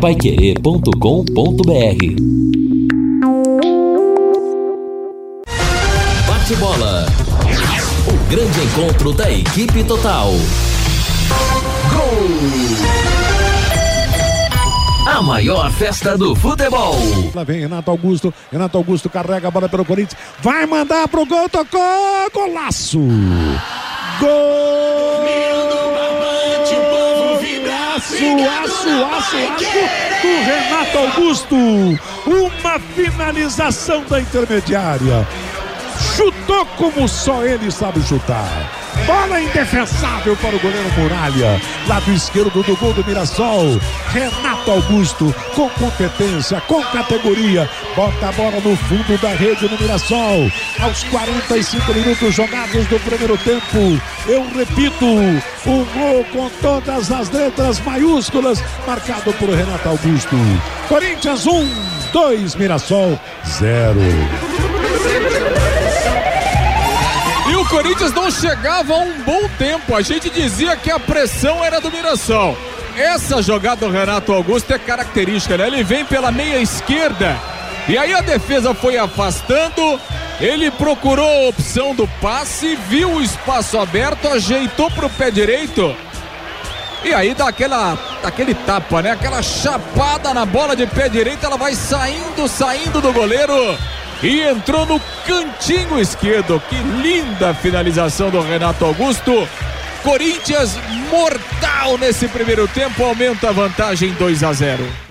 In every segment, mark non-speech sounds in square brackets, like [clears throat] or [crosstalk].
paiquerê.com.br Bate bola. O grande encontro da equipe total. Gol! A maior festa do futebol. Lá vem Renato Augusto. Renato Augusto carrega a bola pelo Corinthians. Vai mandar pro gol, tocou! Golaço! Gol! Aço, aço, aço, do Renato Augusto. Uma finalização da intermediária. Chutou como só ele sabe chutar. Bola indefensável para o goleiro Muralha. Lado esquerdo do gol do Mirassol. Renato Augusto, com competência, com categoria. Bota a bola no fundo da rede no Mirassol. Aos 45 minutos jogados do primeiro tempo. Eu repito, o gol com todas as letras maiúsculas, marcado por Renato Augusto. Corinthians 1, um, 2, Mirassol 0. Corinthians não chegava há um bom tempo. A gente dizia que a pressão era do Mirassol. Essa jogada do Renato Augusto é característica, né? Ele vem pela meia esquerda. E aí a defesa foi afastando. Ele procurou a opção do passe, viu o espaço aberto, ajeitou para o pé direito. E aí dá aquela, aquele tapa, né? Aquela chapada na bola de pé direito, ela vai saindo, saindo do goleiro e entrou no cantinho esquerdo. Que linda finalização do Renato Augusto. Corinthians mortal nesse primeiro tempo, aumenta a vantagem 2 a 0.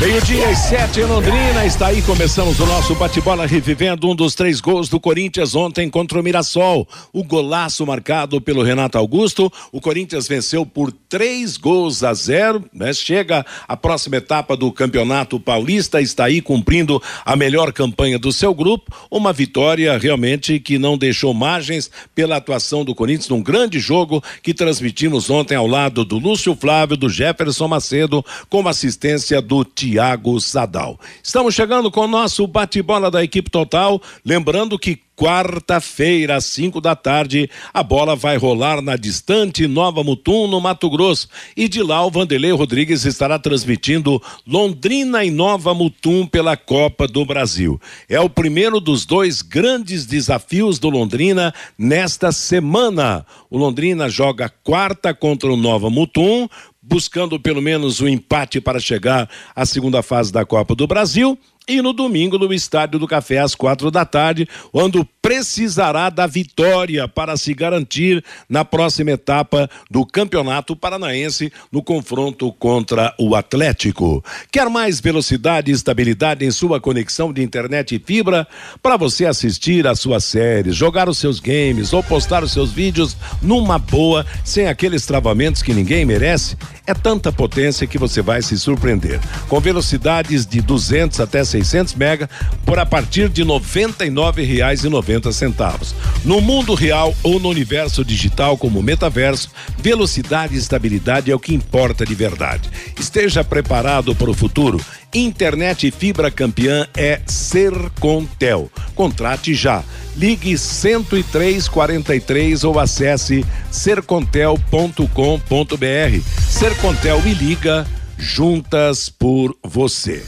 Meio-dia e sete em Londrina, está aí, começamos o nosso bate-bola revivendo um dos três gols do Corinthians ontem contra o Mirassol. O golaço marcado pelo Renato Augusto, o Corinthians venceu por três gols a zero, né? Chega a próxima etapa do Campeonato Paulista, está aí cumprindo a melhor campanha do seu grupo, uma vitória realmente que não deixou margens pela atuação do Corinthians num grande jogo que transmitimos ontem ao lado do Lúcio Flávio, do Jefferson Macedo, com assistência do Tiago Tiago Sadal. Estamos chegando com o nosso bate-bola da equipe total. Lembrando que quarta-feira, às 5 da tarde, a bola vai rolar na distante Nova Mutum, no Mato Grosso. E de lá o Vanderlei Rodrigues estará transmitindo Londrina e Nova Mutum pela Copa do Brasil. É o primeiro dos dois grandes desafios do Londrina nesta semana. O Londrina joga quarta contra o Nova Mutum, buscando pelo menos o um empate para chegar à segunda fase da Copa do Brasil. E no domingo, no Estádio do Café, às quatro da tarde, quando precisará da vitória para se garantir na próxima etapa do Campeonato Paranaense no confronto contra o Atlético. Quer mais velocidade e estabilidade em sua conexão de internet e fibra para você assistir às suas séries, jogar os seus games ou postar os seus vídeos numa boa, sem aqueles travamentos que ninguém merece? É tanta potência que você vai se surpreender. Com velocidades de 200 até 600 mega por a partir de R$ 99,90 centavos. No mundo real ou no universo digital como metaverso, velocidade e estabilidade é o que importa de verdade. Esteja preparado para o futuro. Internet fibra campeã é Sercontel. Contrate já. Ligue 10343 ou acesse sercontel.com.br. Sercontel e liga juntas por você.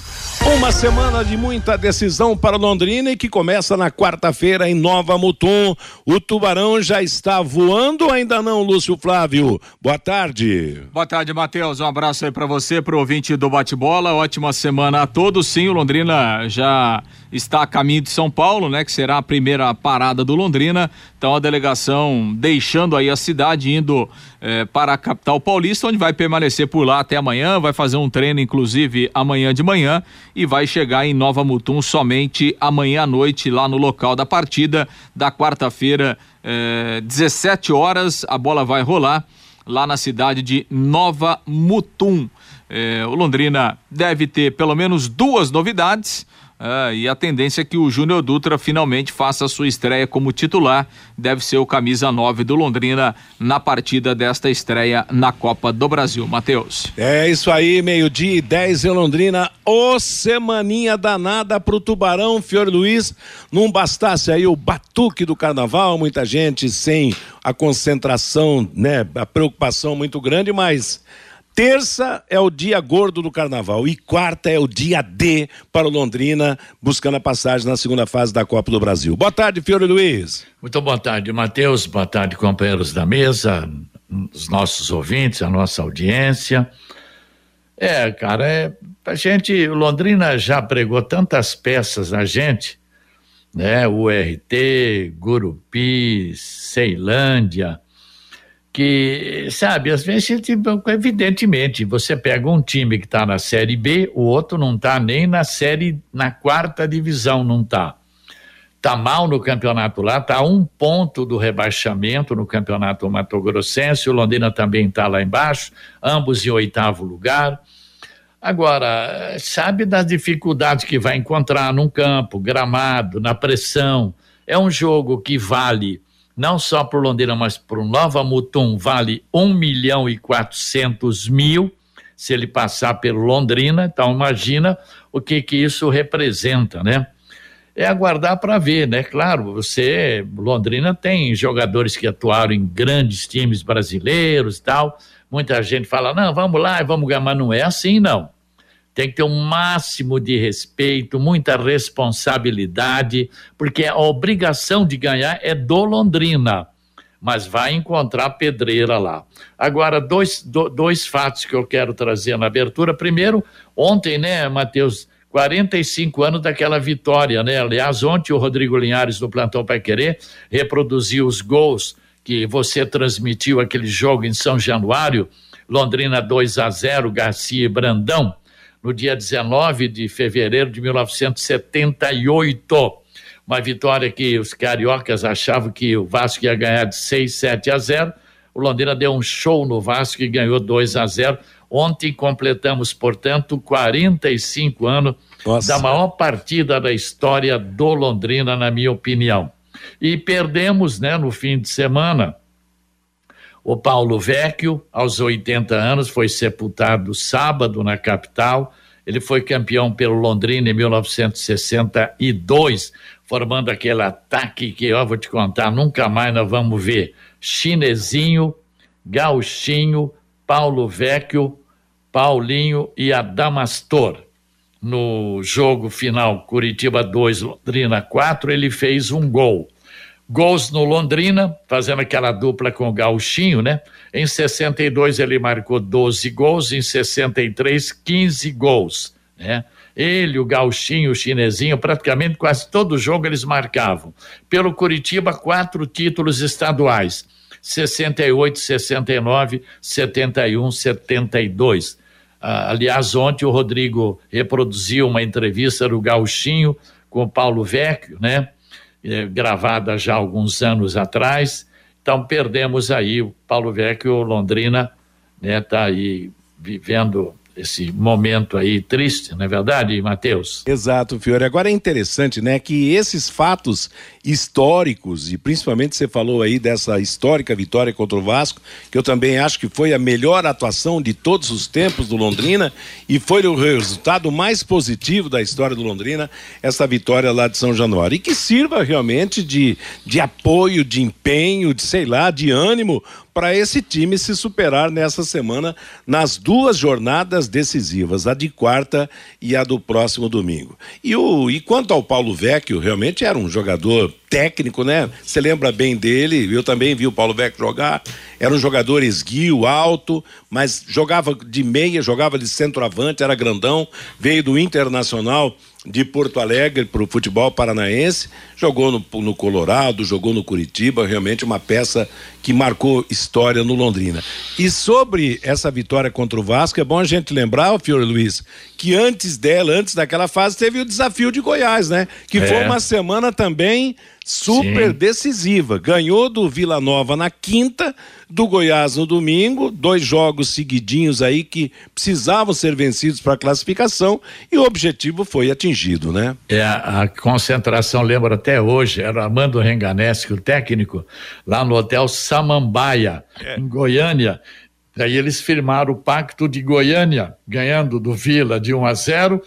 Uma semana de muita decisão para Londrina e que começa na quarta-feira em Nova Mutum. O Tubarão já está voando, ainda não, Lúcio Flávio? Boa tarde. Boa tarde, Matheus. Um abraço aí para você, pro ouvinte do bate-bola. Ótima semana a todos. Sim, o Londrina já está a caminho de São Paulo, né? Que será a primeira parada do Londrina. Então a delegação deixando aí a cidade, indo eh, para a capital paulista, onde vai permanecer por lá até amanhã, vai fazer um treino, inclusive, amanhã de manhã e vai chegar em Nova Mutum somente amanhã à noite, lá no local da partida da quarta-feira, eh, 17 horas. A bola vai rolar lá na cidade de Nova Mutum. Eh, o Londrina deve ter pelo menos duas novidades. Ah, e a tendência é que o Júnior Dutra finalmente faça sua estreia como titular. Deve ser o camisa 9 do Londrina na partida desta estreia na Copa do Brasil. Matheus. É isso aí, meio-dia e 10 em Londrina. Ô semaninha danada pro Tubarão, Fior Luiz. Não bastasse aí o batuque do carnaval, muita gente sem a concentração, né? A preocupação muito grande, mas Terça é o dia gordo do carnaval e quarta é o dia D para o Londrina, buscando a passagem na segunda fase da Copa do Brasil. Boa tarde, Fiore Luiz. Muito boa tarde, Matheus. Boa tarde, companheiros da mesa, os nossos ouvintes, a nossa audiência. É, cara, é, a gente, Londrina já pregou tantas peças na gente, né? URT, Gurupi, Ceilândia, que, sabe, às vezes, evidentemente, você pega um time que está na Série B, o outro não está nem na Série, na quarta divisão, não está. Está mal no campeonato lá, está um ponto do rebaixamento no campeonato Mato Grossense, o Londrina também está lá embaixo, ambos em oitavo lugar. Agora, sabe das dificuldades que vai encontrar num campo, gramado, na pressão. É um jogo que vale não só o Londrina, mas o Nova Mutum, vale 1 milhão e 400 mil se ele passar pelo Londrina. Então, imagina o que, que isso representa, né? É aguardar para ver, né? Claro, você, Londrina tem jogadores que atuaram em grandes times brasileiros e tal. Muita gente fala, não, vamos lá vamos ganhar, mas não é assim, não tem que ter um máximo de respeito, muita responsabilidade, porque a obrigação de ganhar é do Londrina, mas vai encontrar pedreira lá. Agora, dois, do, dois fatos que eu quero trazer na abertura. Primeiro, ontem, né, Matheus, 45 anos daquela vitória, né? Aliás, ontem o Rodrigo Linhares, no Plantão Pai Querer, reproduziu os gols que você transmitiu aquele jogo em São Januário, Londrina 2 a 0, Garcia e Brandão no dia 19 de fevereiro de 1978. Uma vitória que os cariocas achavam que o Vasco ia ganhar de 6, 7 a 0. O Londrina deu um show no Vasco e ganhou 2 a 0. Ontem completamos, portanto, 45 anos Nossa. da maior partida da história do Londrina, na minha opinião. E perdemos, né, no fim de semana. O Paulo Vecchio, aos 80 anos, foi sepultado sábado na capital. Ele foi campeão pelo Londrina em 1962, formando aquele ataque que, ó, vou te contar, nunca mais nós vamos ver. Chinesinho, Gauchinho, Paulo Vecchio, Paulinho e Adamastor. No jogo final, Curitiba 2, Londrina 4, ele fez um gol. Gols no Londrina, fazendo aquela dupla com o Gauchinho, né? Em 62 ele marcou 12 gols, em 63, 15 gols, né? Ele, o Gauchinho, o Chinesinho, praticamente quase todo jogo eles marcavam. Pelo Curitiba, quatro títulos estaduais: 68, 69, 71, 72. Ah, aliás, ontem o Rodrigo reproduziu uma entrevista do Gauchinho com o Paulo Vecchio, né? Eh, gravada já alguns anos atrás. Então perdemos aí o Paulo Vecchio, Londrina, né, tá aí vivendo esse momento aí triste, não é verdade, Matheus? Exato, Fiore. Agora é interessante, né, que esses fatos históricos, e principalmente você falou aí dessa histórica vitória contra o Vasco, que eu também acho que foi a melhor atuação de todos os tempos do Londrina, e foi o resultado mais positivo da história do Londrina, essa vitória lá de São Januário. E que sirva realmente de, de apoio, de empenho, de sei lá, de ânimo para esse time se superar nessa semana nas duas jornadas decisivas, a de quarta e a do próximo domingo. E, o, e quanto ao Paulo Vecchio, realmente era um jogador técnico, né? Você lembra bem dele, eu também vi o Paulo Vecchio jogar, era um jogador esguio, alto, mas jogava de meia, jogava de centroavante, era grandão, veio do Internacional de Porto Alegre para o futebol paranaense, jogou no, no, Colorado, jogou no Curitiba, realmente uma peça que marcou história no Londrina. E sobre essa vitória contra o Vasco, é bom a gente lembrar, Fiore Luiz, que antes dela, antes daquela fase, teve o desafio de Goiás, né? Que é. foi uma semana também super Sim. decisiva. Ganhou do Vila Nova na quinta, do Goiás no domingo, dois jogos seguidinhos aí que precisavam ser vencidos para a classificação e o objetivo foi atingido, né? É, a concentração, lembro até hoje, era Armando Renganeschi, o técnico, lá no Hotel Samambaia, é. em Goiânia. Daí eles firmaram o pacto de Goiânia, ganhando do Vila de 1 a 0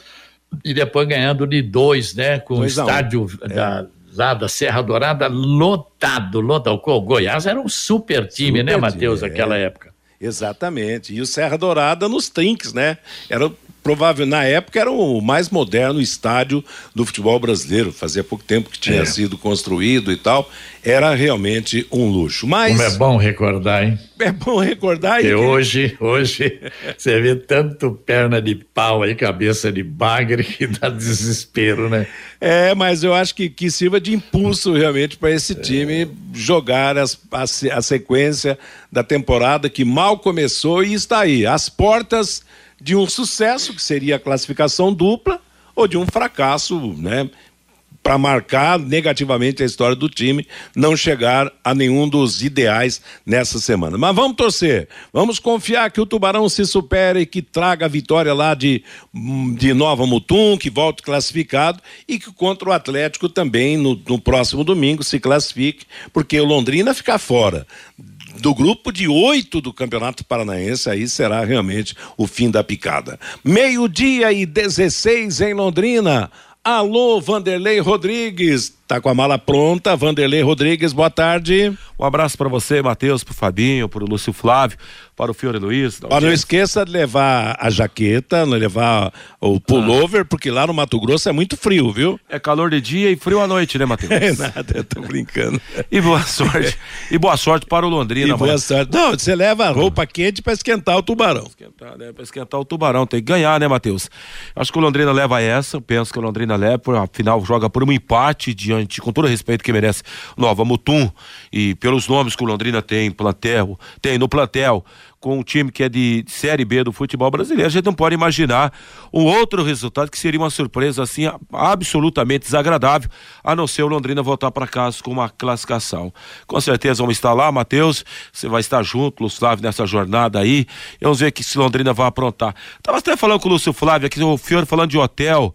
e depois ganhando de 2, né? Com o estádio um. da, é lá da Serra Dourada lotado, lotado. O Goiás era um super time, né, super né, Matheus, naquela é. época. Exatamente. E o Serra Dourada nos trinques, né? Era provável, na época era o mais moderno estádio do futebol brasileiro. Fazia pouco tempo que tinha é. sido construído e tal. Era realmente um luxo. Mas. Como é bom recordar, hein? É bom recordar. Que, que hoje, hoje, [laughs] você vê tanto perna de pau aí, cabeça de bagre, que dá [laughs] desespero, né? É, mas eu acho que, que sirva de impulso realmente para esse time é. jogar as, a, a sequência da temporada que mal começou e está aí. As portas de um sucesso, que seria a classificação dupla, ou de um fracasso, né? Para marcar negativamente a história do time, não chegar a nenhum dos ideais nessa semana. Mas vamos torcer, vamos confiar que o Tubarão se supere e que traga a vitória lá de, de Nova Mutum, que volte classificado e que contra o Atlético também no, no próximo domingo se classifique, porque o Londrina fica fora do grupo de oito do Campeonato Paranaense, aí será realmente o fim da picada. Meio-dia e 16 em Londrina. Alô, Vanderlei Rodrigues. Tá com a mala pronta, Vanderlei Rodrigues, boa tarde. Um abraço para você, Matheus, pro Fabinho, pro Lúcio Flávio, para o Fiore Luiz. Ó, não esqueça de levar a jaqueta, não levar o pullover, ah. porque lá no Mato Grosso é muito frio, viu? É calor de dia e frio à noite, né, [laughs] Matheus? É nada, eu tô brincando. e boa sorte. [laughs] E boa sorte para o Londrina. E boa mano. sorte. Não, você leva a roupa quente para esquentar o tubarão. Esquentar, né? Pra esquentar o tubarão, tem que ganhar, né, Matheus? Acho que o Londrina leva essa, penso que o Londrina leva, afinal joga por um empate diante diante, com todo o respeito que merece Nova Mutum e pelos nomes que o Londrina tem, plantel, tem no plantel, com um time que é de Série B do futebol brasileiro, a gente não pode imaginar um outro resultado que seria uma surpresa assim absolutamente desagradável, a não ser o Londrina voltar para casa com uma classificação. Com certeza vamos estar lá, Matheus, você vai estar junto, Lúcio Flávio, nessa jornada aí, vamos ver que se Londrina vai aprontar. Tava até falando com o Lúcio Flávio aqui, o Fiore falando de hotel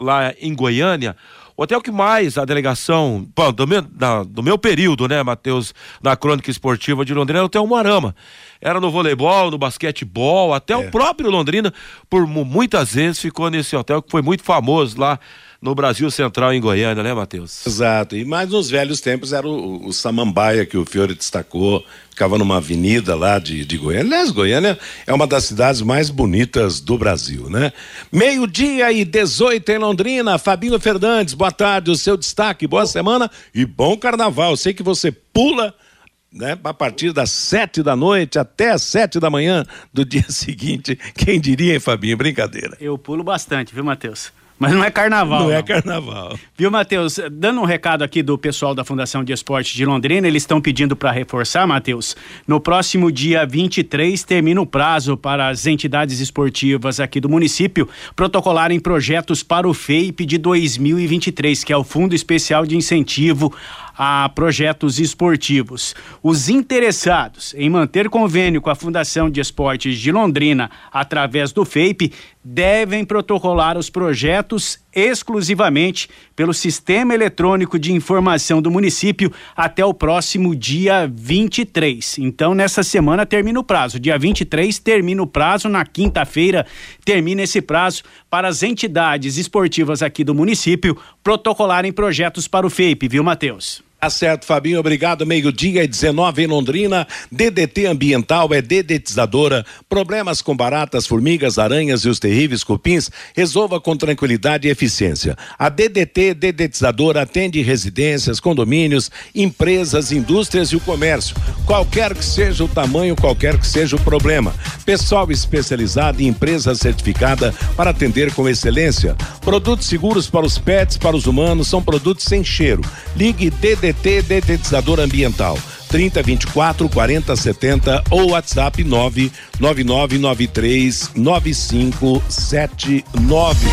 lá em Goiânia, o hotel que mais a delegação, bom, do, meu, da, do meu período, né, Matheus, na crônica esportiva de Londrina, era o Hotel Moarama. Era no voleibol, no basquetebol, até é. o próprio Londrina, por muitas vezes, ficou nesse hotel que foi muito famoso lá no Brasil Central em Goiânia, né, Matheus? Exato. E mais nos velhos tempos era o, o Samambaia que o Fiore destacou, ficava numa avenida lá de, de Goiânia. Aliás, Goiânia é uma das cidades mais bonitas do Brasil, né? Meio-dia e 18 em Londrina. Fabinho Fernandes, boa tarde, o seu destaque, boa semana e bom carnaval. Sei que você pula né, a partir das sete da noite até as sete da manhã do dia [laughs] seguinte. Quem diria, hein, Fabinho? Brincadeira. Eu pulo bastante, viu, Matheus? Mas não é carnaval. Não, é não. é carnaval. Viu, Matheus? Dando um recado aqui do pessoal da Fundação de Esportes de Londrina, eles estão pedindo para reforçar, Matheus. No próximo dia 23 termina o prazo para as entidades esportivas aqui do município protocolarem projetos para o FEIP de 2023, que é o Fundo Especial de Incentivo a projetos esportivos. Os interessados em manter convênio com a Fundação de Esportes de Londrina através do FEIP devem protocolar os projetos exclusivamente pelo Sistema Eletrônico de Informação do município até o próximo dia 23. Então, nessa semana termina o prazo. Dia 23 termina o prazo, na quinta-feira termina esse prazo para as entidades esportivas aqui do município protocolarem projetos para o FEIP, viu, Matheus? Tá certo, Fabinho, obrigado. Meio-dia e 19 em Londrina. DDT Ambiental é dedetizadora. Problemas com baratas, formigas, aranhas e os terríveis cupins, resolva com tranquilidade e eficiência. A DDT Dedetizadora atende residências, condomínios, empresas, indústrias e o comércio. Qualquer que seja o tamanho, qualquer que seja o problema. Pessoal especializado e empresa certificada para atender com excelência. Produtos seguros para os pets, para os humanos, são produtos sem cheiro. Ligue DDT DDT Detetizador Ambiental. 30 24 40 70 ou WhatsApp 99993 9579.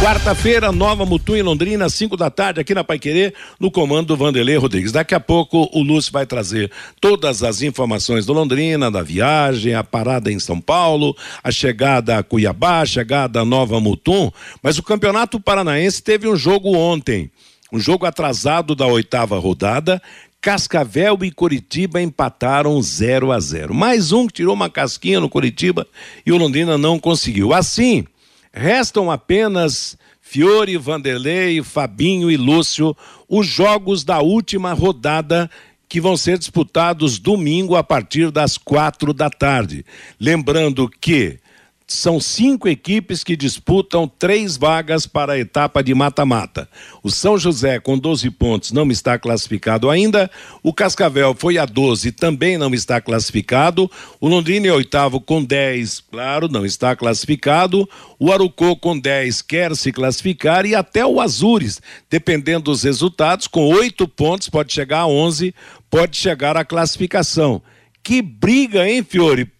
Quarta-feira, Nova Mutum em Londrina, 5 da tarde, aqui na Paiquerê, no comando do Vanderlei Rodrigues. Daqui a pouco o Lúcio vai trazer todas as informações do Londrina, da viagem, a parada em São Paulo, a chegada a Cuiabá, a chegada a Nova Mutum. Mas o Campeonato Paranaense teve um jogo ontem. Um jogo atrasado da oitava rodada. Cascavel e Curitiba empataram 0 a 0. Mais um que tirou uma casquinha no Curitiba e o Londrina não conseguiu. Assim, restam apenas Fiore, Vanderlei, Fabinho e Lúcio os jogos da última rodada que vão ser disputados domingo a partir das quatro da tarde. Lembrando que são cinco equipes que disputam três vagas para a etapa de mata-mata. O São José, com 12 pontos, não está classificado ainda. O Cascavel foi a 12, também não está classificado. O Londrina é oitavo com 10, claro, não está classificado. O Arucô com 10 quer se classificar e até o Azures, dependendo dos resultados, com oito pontos, pode chegar a 11, pode chegar à classificação. Que briga, hein, Fiore?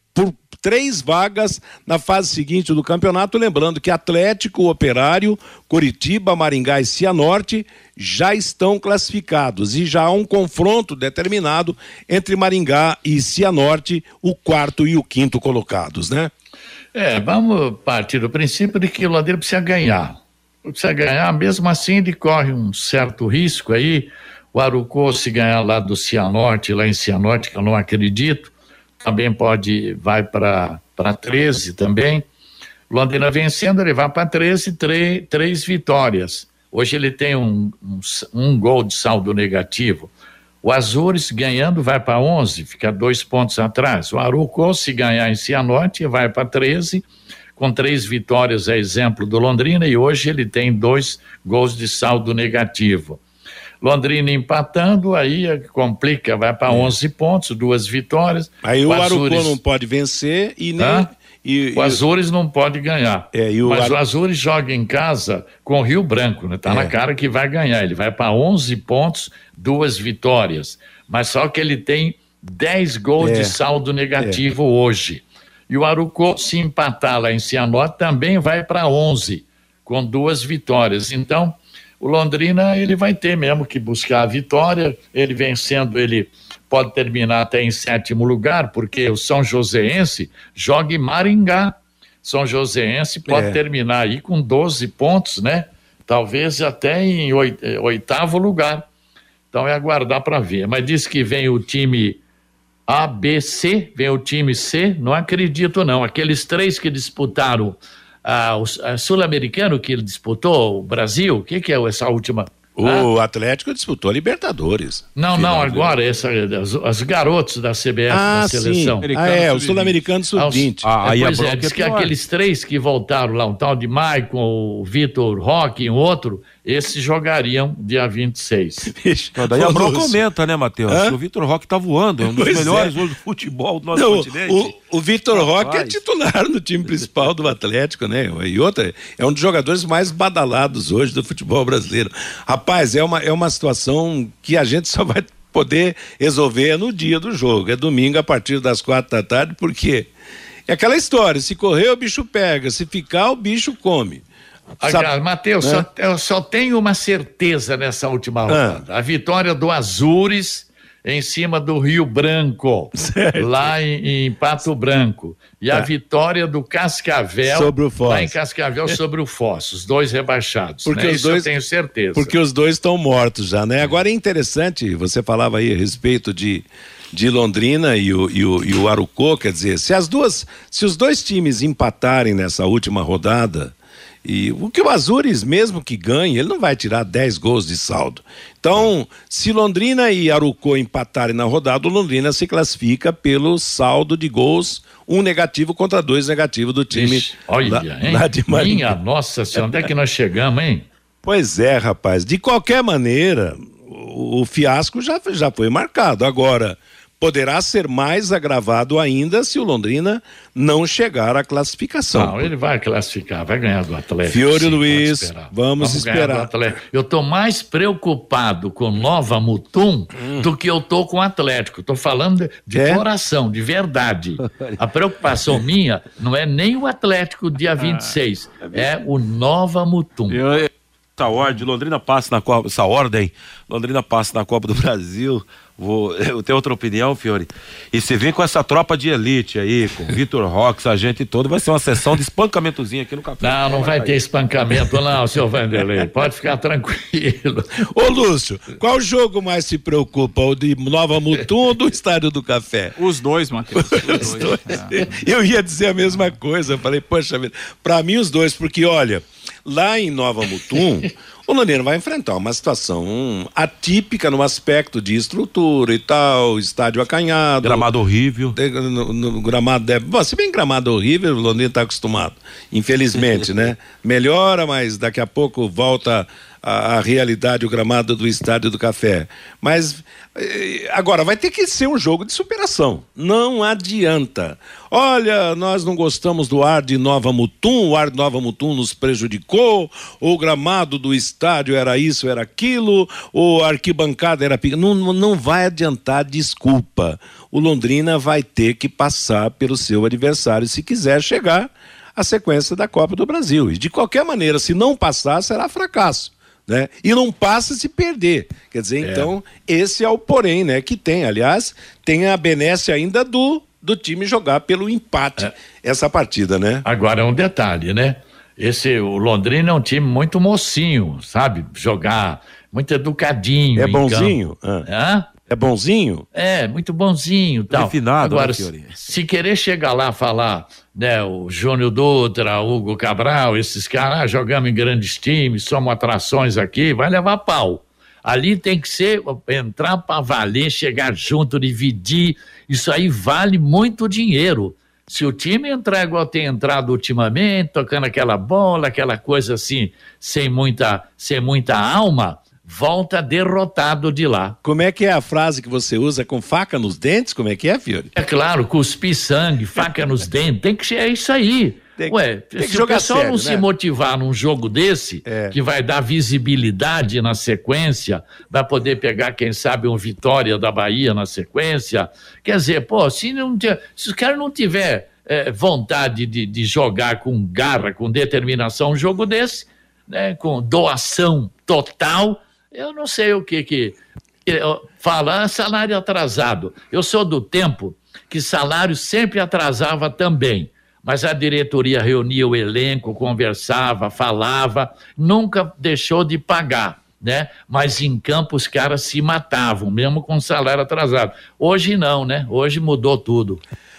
Três vagas na fase seguinte do campeonato. Lembrando que Atlético, Operário, Curitiba, Maringá e Cianorte já estão classificados e já há um confronto determinado entre Maringá e Cianorte, o quarto e o quinto colocados, né? É, vamos partir do princípio de que o Ladeiro precisa ganhar. Precisa ganhar, mesmo assim ele corre um certo risco aí. O Arucô, se ganhar lá do Cianorte, lá em Cianorte, que eu não acredito, também pode, vai para 13 também. Londrina vencendo, ele vai para 13, três, três vitórias. Hoje ele tem um, um, um, gol de saldo negativo. O Azures ganhando vai para 11, fica dois pontos atrás. O Arucó, se ganhar em Cianorte, vai para 13, com três vitórias, é exemplo do Londrina, e hoje ele tem dois gols de saldo negativo. Londrina empatando, aí é complica, vai para é. 11 pontos, duas vitórias. Aí o, o Arucô não pode vencer e nem. E, o Azures não pode ganhar. É, o Mas Ar... o Azures joga em casa com o Rio Branco, né? Tá é. na cara que vai ganhar. Ele vai para 11 pontos, duas vitórias. Mas só que ele tem 10 gols é. de saldo negativo é. hoje. E o Arucô, se empatar lá em Cianorte, também vai para 11, com duas vitórias. Então, o Londrina ele vai ter mesmo que buscar a vitória. Ele vencendo, ele pode terminar até em sétimo lugar, porque o São Joséense joga em Maringá. São Joséense pode é. terminar aí com 12 pontos, né? Talvez até em oitavo lugar. Então é aguardar para ver. Mas diz que vem o time ABC, vem o time C, não acredito não. Aqueles três que disputaram ah, o sul-americano que ele disputou, o Brasil, o que, que é essa última? O ah? Atlético disputou a Libertadores. Não, não, agora essa, as, as garotos da CBF ah, da seleção. Sim. Ah, é, o sul-americano sub-20. Ah, aí pois é, diz que aqueles três que voltaram lá, um tal de Maicon, o Vitor Roque e um outro, esses jogariam dia 26. Vixe, [laughs] daí a Bron comenta, né, Matheus? O Vitor Roque tá voando, é um dos pois melhores é. hoje do futebol do nosso Não, continente. O, o Vitor Roque é titular no time principal do Atlético, né? E outra, é um dos jogadores mais badalados hoje do futebol brasileiro. Rapaz, é uma, é uma situação que a gente só vai poder resolver no dia do jogo. É domingo a partir das quatro da tarde, porque é aquela história: se correr, o bicho pega, se ficar, o bicho come. Matheus, só, eu só tenho uma certeza nessa última rodada. A vitória do Azures em cima do Rio Branco, [laughs] certo. lá em, em, Pato Branco. E tá. a vitória do Cascavel sobre o Foz. lá em Cascavel sobre o Foz, os dois rebaixados. Porque né? os dois, eu tenho certeza. Porque os dois estão mortos já, né? Agora é interessante, você falava aí a respeito de de Londrina e o, e o, e o Arucô, quer dizer, se as duas, se os dois times empatarem nessa última rodada, e o que o Azures, mesmo que ganhe, ele não vai tirar 10 gols de saldo. Então, se Londrina e Arucô empatarem na rodada, o Londrina se classifica pelo saldo de gols, um negativo contra dois negativos do time. Ixi, olha, lá, hein? Lá de Minha nossa senhora, onde é que nós chegamos, hein? Pois é, rapaz. De qualquer maneira, o, o fiasco já, já foi marcado. Agora, poderá ser mais agravado ainda se o Londrina não chegar à classificação. Não, ele vai classificar, vai ganhar do Atlético. Fiore sim, Luiz, esperar. vamos, vamos esperar. Eu estou mais preocupado com Nova Mutum hum. do que eu estou com o Atlético. Estou falando de, é? coração, de verdade. [laughs] A preocupação minha não é nem o Atlético dia 26, ah, é, é o Nova Mutum. Eu, essa ordem, Londrina passa na Copa, essa ordem, Londrina passa na Copa do Brasil. Vou, [laughs] eu tenho outra opinião, Fiore. E você vem com essa tropa de elite aí, com [laughs] Vitor Rox, a gente todo, vai ser uma sessão de espancamentozinho aqui no café. Não, não vai ter espancamento, não, senhor Vanderlei. Pode ficar tranquilo. Ô, Lúcio, qual jogo mais se preocupa? O de Nova Mutum ou do Estádio do Café? Os dois, Matheus. Os, [laughs] os dois. É. Eu ia dizer a mesma coisa. Eu falei, poxa vida, pra mim os dois, porque olha, lá em Nova Mutum. O Londrina vai enfrentar uma situação atípica no aspecto de estrutura e tal, estádio acanhado. Gramado horrível. No, no gramado deve. Bom, se bem gramado horrível, o Londrina está acostumado. Infelizmente, [laughs] né? Melhora, mas daqui a pouco volta a, a, realidade, o gramado do Estádio do Café. Mas eh, agora vai ter que ser um jogo de superação. Não adianta. Olha, nós não gostamos do ar de Nova Mutum, o ar de Nova Mutum nos prejudicou, o gramado do estádio era isso, era aquilo, o arquibancada era. Não, não vai adiantar desculpa. O Londrina vai ter que passar pelo seu adversário se quiser chegar à sequência da Copa do Brasil. E de qualquer maneira, se não passar, será fracasso né? E não passa se perder. Quer dizer, é. então, esse é o porém, né? Que tem, aliás, tem a benesse ainda do, do time jogar pelo empate é. essa partida, né? Agora, um detalhe, né? Esse, o Londrina é um time muito mocinho, sabe? Jogar muito educadinho. É bonzinho? Ah. É bonzinho? É, muito bonzinho tal. Refinado, Agora, né, se querer chegar lá falar, né, o Júnior Dutra, o Hugo Cabral, esses caras, ah, jogamos em grandes times, somos atrações aqui, vai levar pau. Ali tem que ser, entrar para valer, chegar junto, dividir, isso aí vale muito dinheiro. Se o time entrar igual tem entrado ultimamente, tocando aquela bola, aquela coisa assim, sem muita, sem muita alma, volta derrotado de lá. Como é que é a frase que você usa com faca nos dentes? Como é que é, Fiore? É claro, cuspir sangue, faca nos [laughs] dentes, tem que ser é isso aí. Tem, Ué, tem se o pessoal sério, não né? se motivar num jogo desse, é. que vai dar visibilidade na sequência, vai poder pegar, quem sabe, um Vitória da Bahia na sequência. Quer dizer, pô, se, não, se o cara não tiver é, vontade de, de jogar com garra, com determinação, um jogo desse, né, com doação total, eu não sei o que que fala ah, salário atrasado. Eu sou do tempo que salário sempre atrasava também, mas a diretoria reunia o elenco, conversava, falava, nunca deixou de pagar. Né? Mas em campo os caras se matavam, mesmo com salário atrasado. Hoje não, né? Hoje mudou tudo.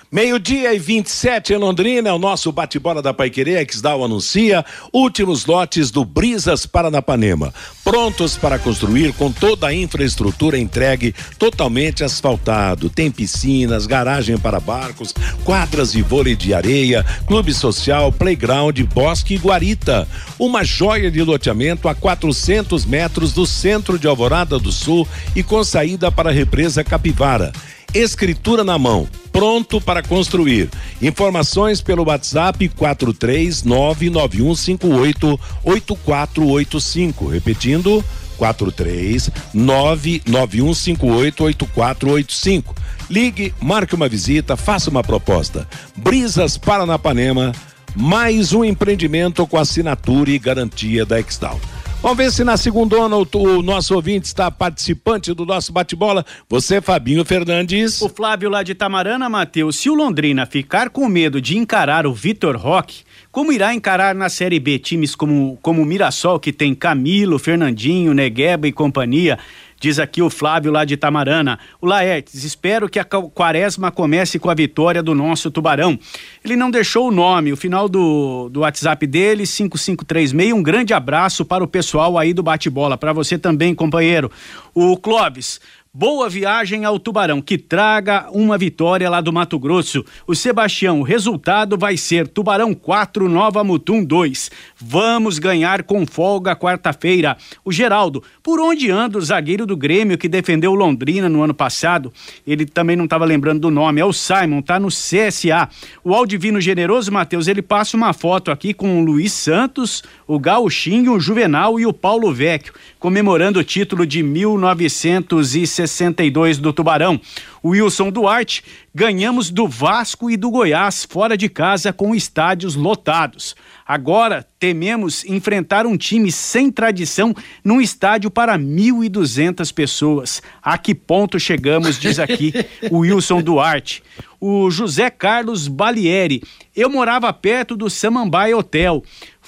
Meio-dia e 27 em Londrina, é o nosso bate-bola da Paiquerê, Xdal anuncia últimos lotes do Brisas Paranapanema, prontos para construir com toda a infraestrutura entregue, totalmente asfaltado. Tem piscinas, garagem para barcos, quadras de vôlei de areia, clube social, playground, bosque e guarita. Uma joia de loteamento a 400 metros do centro de Alvorada do Sul e com saída para a represa Capivara escritura na mão, pronto para construir. Informações pelo WhatsApp 43991588485. Repetindo, 43991588485. Ligue, marque uma visita, faça uma proposta. Brisas Paranapanema, mais um empreendimento com assinatura e garantia da Exdal. Vamos ver se na segunda o, nosso ouvinte está participante do nosso bate-bola. Você, Fabinho Fernandes. O Flávio lá de Tamarana, Matheus. Se o Londrina ficar com medo de encarar o Vitor Roque, como irá encarar na Série B times como, como o Mirassol, que tem Camilo, Fernandinho, Negueba e companhia? Diz aqui o Flávio lá de Tamarana. O Laertes, espero que a quaresma comece com a vitória do nosso Tubarão. Ele não deixou o nome, o final do, do WhatsApp dele, 5536. Um grande abraço para o pessoal aí do bate-bola. Para você também, companheiro. O Clóvis, Boa viagem ao Tubarão, que traga uma vitória lá do Mato Grosso. O Sebastião, o resultado vai ser Tubarão 4, Nova Mutum 2. Vamos ganhar com folga quarta-feira. O Geraldo, por onde anda o zagueiro do Grêmio que defendeu Londrina no ano passado? Ele também não estava lembrando do nome, é o Simon, tá no CSA. O Aldivino Generoso, Matheus, ele passa uma foto aqui com o Luiz Santos, o Gauchinho, o Juvenal e o Paulo Vecchio, comemorando o título de 1960. 62 do Tubarão. Wilson Duarte, ganhamos do Vasco e do Goiás fora de casa com estádios lotados. Agora tememos enfrentar um time sem tradição num estádio para 1.200 pessoas. A que ponto chegamos, diz aqui [laughs] o Wilson Duarte. O José Carlos Balieri. Eu morava perto do Samambaia Hotel.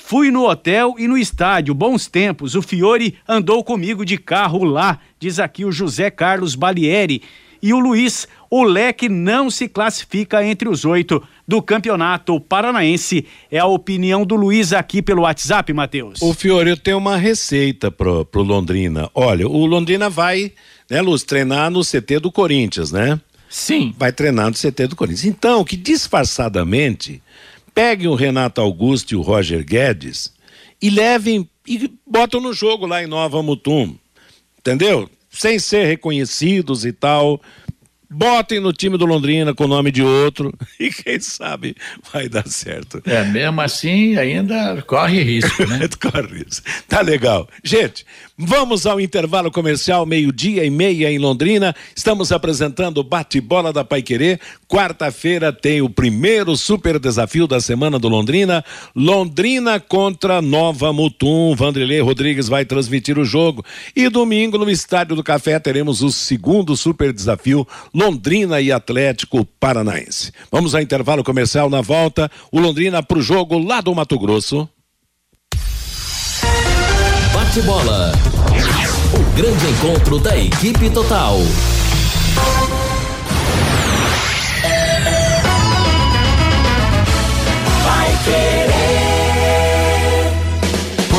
Fui no hotel e no estádio, bons tempos. O Fiore andou comigo de carro lá, diz aqui o José Carlos Balieri. e o Luiz. O Leque não se classifica entre os oito do Campeonato Paranaense. É a opinião do Luiz aqui pelo WhatsApp, Matheus. O Fiore, eu tenho uma receita pro, pro Londrina. Olha, o Londrina vai, né, Luz, treinar no CT do Corinthians, né? Sim. Vai treinar no CT do Corinthians. Então, que disfarçadamente peguem o Renato Augusto e o Roger Guedes e levem e botam no jogo lá em Nova Mutum. Entendeu? Sem ser reconhecidos e tal. Botem no time do Londrina com o nome de outro [laughs] e quem sabe vai dar certo. É, mesmo assim ainda corre risco, né? [laughs] corre risco. Tá legal. Gente, vamos ao intervalo comercial, meio-dia e meia em Londrina. Estamos apresentando o bate-bola da Paiquerê. Quarta-feira tem o primeiro super desafio da semana do Londrina. Londrina contra Nova Mutum. Vandrilê Rodrigues vai transmitir o jogo. E domingo, no Estádio do Café, teremos o segundo super desafio. Londrina e Atlético Paranaense. Vamos ao intervalo comercial na volta. O Londrina para o jogo lá do Mato Grosso. Bate bola. O grande encontro da equipe total. Vai querer.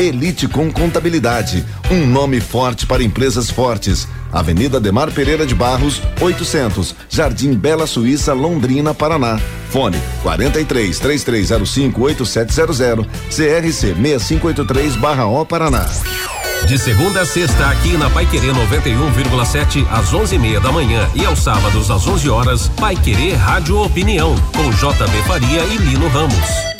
Elite com Contabilidade, um nome forte para empresas fortes. Avenida Demar Pereira de Barros, 800, Jardim Bela Suíça, Londrina, Paraná. Fone 43 3305 8700, CRC 6583/O Paraná. De segunda a sexta, aqui na Pai Querer 91,7 às 11:30 da manhã e aos sábados às 11 horas, Pai Querer Rádio Opinião com JB Faria e Lino Ramos.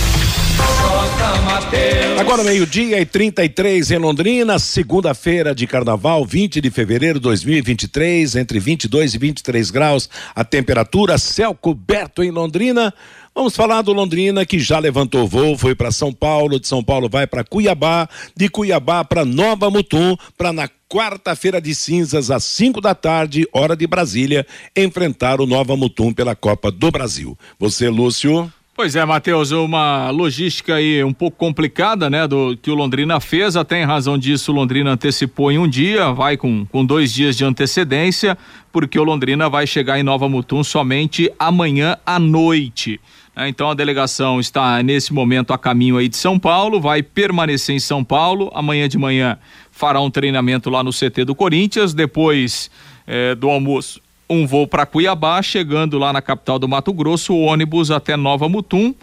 Agora meio-dia e 33 em Londrina, segunda-feira de carnaval, 20 de fevereiro de 2023, entre 22 e 23 graus, a temperatura, céu coberto em Londrina. Vamos falar do Londrina que já levantou voo, foi para São Paulo, de São Paulo vai para Cuiabá, de Cuiabá para Nova Mutum, para na quarta-feira de cinzas às 5 da tarde, hora de Brasília, enfrentar o Nova Mutum pela Copa do Brasil. Você, Lúcio? Pois é, Matheus, uma logística aí um pouco complicada, né, do que o Londrina fez, até em razão disso o Londrina antecipou em um dia, vai com, com dois dias de antecedência, porque o Londrina vai chegar em Nova Mutum somente amanhã à noite. Né? Então a delegação está nesse momento a caminho aí de São Paulo, vai permanecer em São Paulo, amanhã de manhã fará um treinamento lá no CT do Corinthians, depois eh, do almoço um voo para Cuiabá, chegando lá na capital do Mato Grosso, o ônibus até Nova Mutum.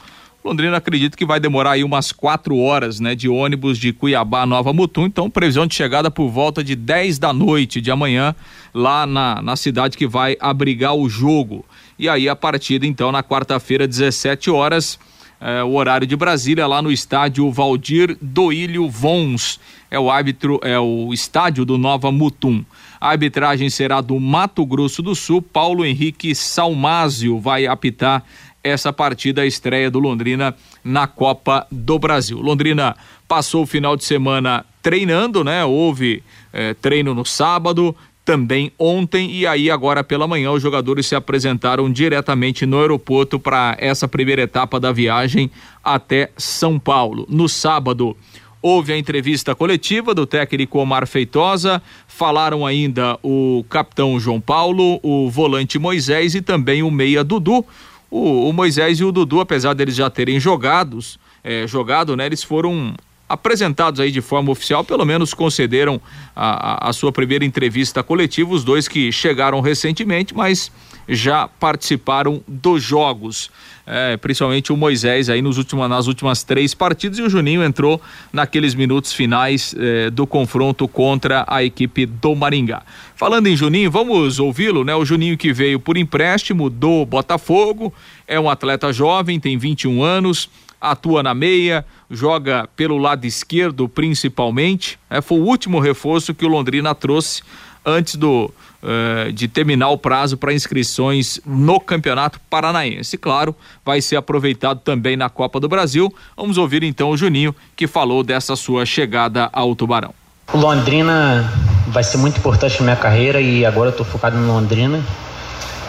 Londrina acredito que vai demorar aí umas quatro horas, né, de ônibus de Cuiabá a Nova Mutum. Então, previsão de chegada por volta de 10 da noite de amanhã, lá na, na cidade que vai abrigar o jogo. E aí a partida, então, na quarta-feira, 17 horas, é, o horário de Brasília, lá no estádio Valdir Doílio Vons. É o árbitro, é o estádio do Nova Mutum. A arbitragem será do Mato Grosso do Sul. Paulo Henrique Salmásio vai apitar essa partida, a estreia do Londrina na Copa do Brasil. Londrina passou o final de semana treinando, né? Houve eh, treino no sábado, também ontem e aí agora pela manhã os jogadores se apresentaram diretamente no aeroporto para essa primeira etapa da viagem até São Paulo. No sábado houve a entrevista coletiva do técnico Omar Feitosa, falaram ainda o capitão João Paulo, o volante Moisés e também o meia Dudu. O, o Moisés e o Dudu, apesar deles já terem jogados, é, jogado, né, eles foram apresentados aí de forma oficial, pelo menos concederam a, a, a, sua primeira entrevista coletiva, os dois que chegaram recentemente, mas já participaram dos jogos. É, principalmente o Moisés aí nos últimos, nas últimas três partidas e o Juninho entrou naqueles minutos finais é, do confronto contra a equipe do Maringá. Falando em Juninho, vamos ouvi-lo, né? O Juninho que veio por empréstimo do Botafogo, é um atleta jovem, tem 21 anos, atua na meia, joga pelo lado esquerdo principalmente. É, foi o último reforço que o Londrina trouxe antes do uh, de terminar o prazo para inscrições no Campeonato Paranaense. Claro, vai ser aproveitado também na Copa do Brasil. Vamos ouvir então o Juninho que falou dessa sua chegada ao Tubarão. O Londrina vai ser muito importante na minha carreira e agora eu estou focado no Londrina.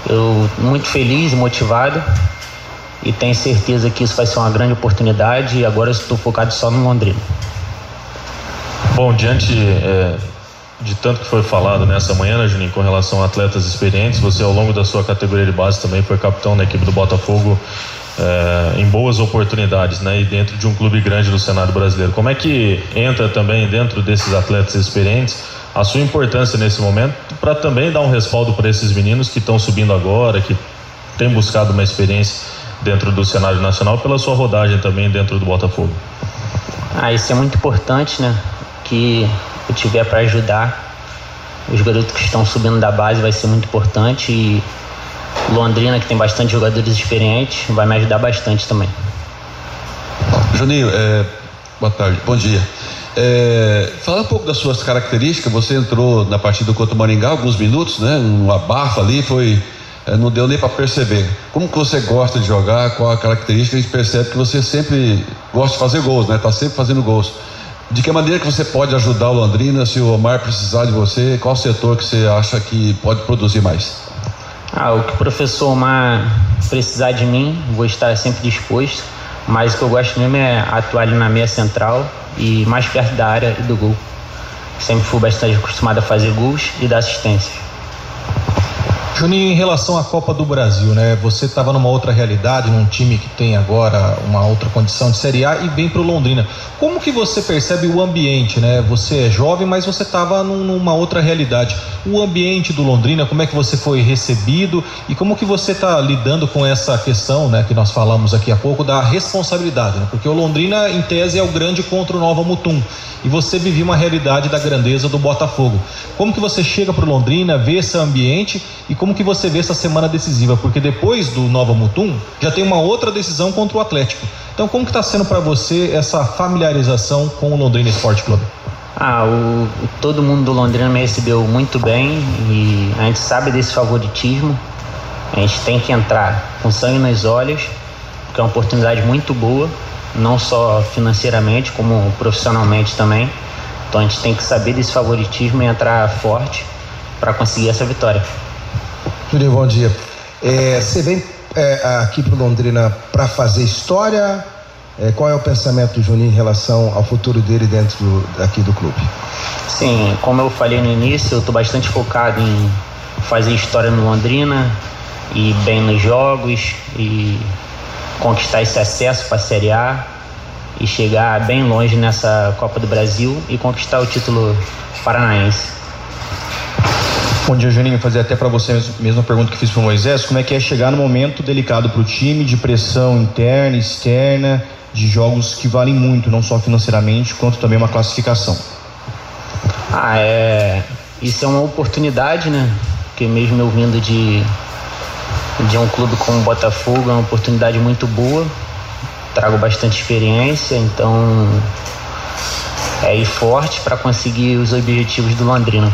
Eu muito feliz e motivado e tenho certeza que isso vai ser uma grande oportunidade e agora estou focado só no Londrina. Bom, diante é, de tanto que foi falado nessa manhã, né, Juninho, com relação a atletas experientes, você ao longo da sua categoria de base também foi capitão da equipe do Botafogo é, em boas oportunidades, né, e dentro de um clube grande do cenário brasileiro. Como é que entra também dentro desses atletas experientes a sua importância nesse momento para também dar um respaldo para esses meninos que estão subindo agora, que têm buscado uma experiência dentro do cenário nacional pela sua rodagem também dentro do Botafogo. Ah, isso é muito importante, né? Que tiver para ajudar os garotos que estão subindo da base vai ser muito importante e Londrina que tem bastante jogadores experientes vai me ajudar bastante também. Juninho, é, boa tarde, bom dia. É, falar um pouco das suas características, você entrou na partida contra o Maringá alguns minutos, né? Um abafo ali, foi é, não deu nem para perceber. Como que você gosta de jogar, qual a característica, a gente percebe que você sempre gosta de fazer gols, né? Tá sempre fazendo gols. De que maneira que você pode ajudar o Londrina se o Omar precisar de você? Qual setor que você acha que pode produzir mais? Ah, o que o professor Omar precisar de mim, vou estar sempre disposto. Mas o que eu gosto mesmo é atuar ali na meia central e mais perto da área e do gol. Sempre fui bastante acostumado a fazer gols e dar assistência. Juninho, em relação à Copa do Brasil, né? Você estava numa outra realidade, num time que tem agora uma outra condição de Série A e vem para o Londrina. Como que você percebe o ambiente, né? Você é jovem, mas você estava numa outra realidade. O ambiente do Londrina, como é que você foi recebido e como que você está lidando com essa questão, né? Que nós falamos aqui há pouco da responsabilidade, né? Porque o Londrina, em tese, é o grande contra o Nova Mutum e você vivia uma realidade da grandeza do Botafogo. Como que você chega para o Londrina, vê esse ambiente e como que você vê essa semana decisiva? Porque depois do Nova Mutum já tem uma outra decisão contra o Atlético. Então como que está sendo para você essa familiarização com o Londrina Esporte Clube? Ah, o, todo mundo do Londrina me recebeu muito bem e a gente sabe desse favoritismo. A gente tem que entrar com sangue nos olhos, porque é uma oportunidade muito boa não só financeiramente, como profissionalmente também. Então a gente tem que saber desse favoritismo e entrar forte para conseguir essa vitória. Juninho, bom dia. É, você vem é, aqui para Londrina para fazer história? É, qual é o pensamento do Juninho em relação ao futuro dele dentro do, aqui do clube? Sim, como eu falei no início, eu estou bastante focado em fazer história no Londrina e bem nos jogos e conquistar esse acesso para a Série A e chegar bem longe nessa Copa do Brasil e conquistar o título paranaense. Bom dia, Juninho. Fazer até para você a mesma pergunta que fiz para o Moisés. Como é que é chegar no momento delicado para o time, de pressão interna, externa, de jogos que valem muito, não só financeiramente, quanto também uma classificação? Ah, é. Isso é uma oportunidade, né? Porque mesmo eu vindo de de um clube como o Botafogo, é uma oportunidade muito boa. Trago bastante experiência, então é ir forte para conseguir os objetivos do Londrina.